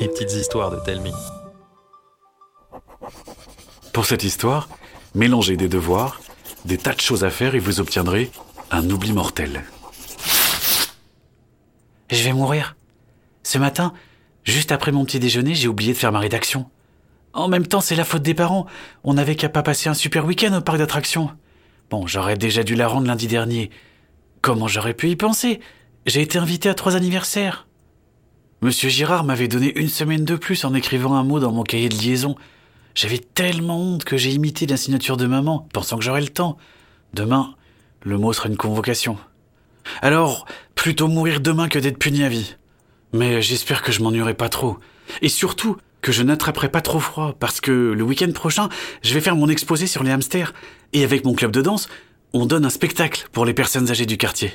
Les petites histoires de Telmi. Pour cette histoire, mélangez des devoirs, des tas de choses à faire et vous obtiendrez un oubli mortel. Je vais mourir. Ce matin, juste après mon petit déjeuner, j'ai oublié de faire ma rédaction. En même temps, c'est la faute des parents. On n'avait qu'à pas passer un super week-end au parc d'attractions. Bon, j'aurais déjà dû la rendre lundi dernier. Comment j'aurais pu y penser? J'ai été invité à trois anniversaires. Monsieur Girard m'avait donné une semaine de plus en écrivant un mot dans mon cahier de liaison. J'avais tellement honte que j'ai imité la signature de maman, pensant que j'aurais le temps. Demain, le mot sera une convocation. Alors, plutôt mourir demain que d'être puni à vie. Mais j'espère que je m'ennuierai pas trop. Et surtout, que je n'attraperai pas trop froid, parce que le week-end prochain, je vais faire mon exposé sur les hamsters. Et avec mon club de danse, on donne un spectacle pour les personnes âgées du quartier.